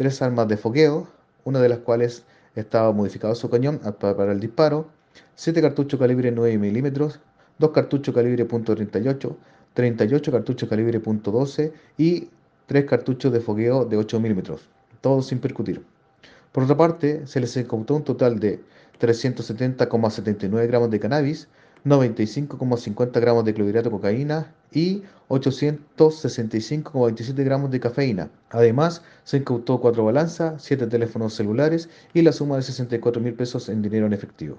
tres armas de fogueo, una de las cuales estaba modificado su cañón para el disparo, 7 cartuchos calibre 9 milímetros, 2 cartuchos calibre .38, 38 cartuchos calibre .12 y 3 cartuchos de fogueo de 8 milímetros, todos sin percutir. Por otra parte, se les incautó un total de 370,79 gramos de cannabis, 95,50 gramos de clorhidrato de cocaína y 865,27 gramos de cafeína. Además, se incautó 4 balanzas, 7 teléfonos celulares y la suma de 64 mil pesos en dinero en efectivo.